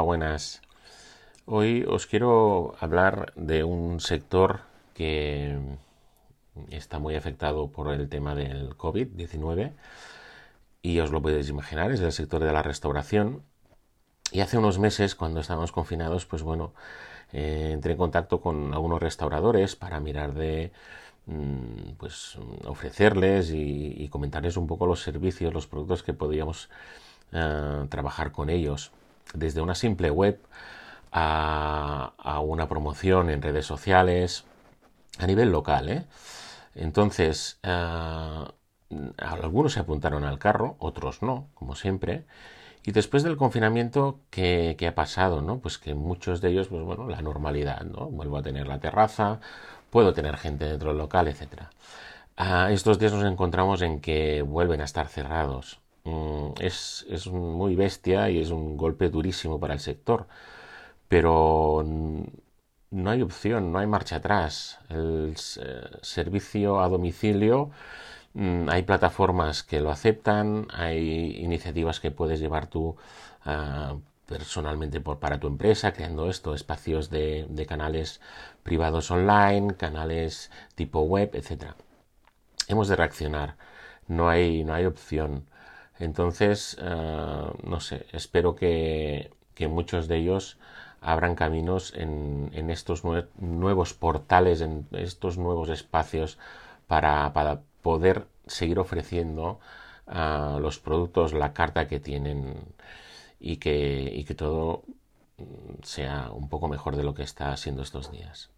Hola, buenas. Hoy os quiero hablar de un sector que está muy afectado por el tema del COVID-19 y os lo podéis imaginar, es el sector de la restauración. Y hace unos meses, cuando estábamos confinados, pues bueno, eh, entré en contacto con algunos restauradores para mirar de mm, pues ofrecerles y, comentarles un poco los servicios, los productos que podíamos eh, trabajar con ellos. Desde una simple web a, una promoción en redes sociales a nivel local. ¿eh? Entonces, algunos se apuntaron al carro, otros no, como siempre. Y después del confinamiento, ¿qué, ha pasado? ¿no? Pues que muchos de ellos, pues bueno, la normalidad, ¿no? Vuelvo a tener la terraza, puedo tener gente dentro del local, etc. Ah, estos días nos encontramos en que vuelven a estar cerrados. Mm, es, es, muy bestia y es un golpe durísimo para el sector. Pero no hay opción, no hay marcha atrás. El eh, servicio a domicilio Mm, hay plataformas que lo aceptan, hay iniciativas que puedes llevar tú ah, personalmente por, para tu empresa, creando esto, espacios de, canales privados online, canales tipo web, etc. Hemos de reaccionar, no hay, no hay opción. Entonces, ah, no sé, espero que, muchos de ellos abran caminos en, estos nuevos portales, en estos nuevos espacios para, para poder seguir ofreciendo ah, los productos, la carta que tienen y que, y que todo sea un poco mejor de lo que está siendo estos días.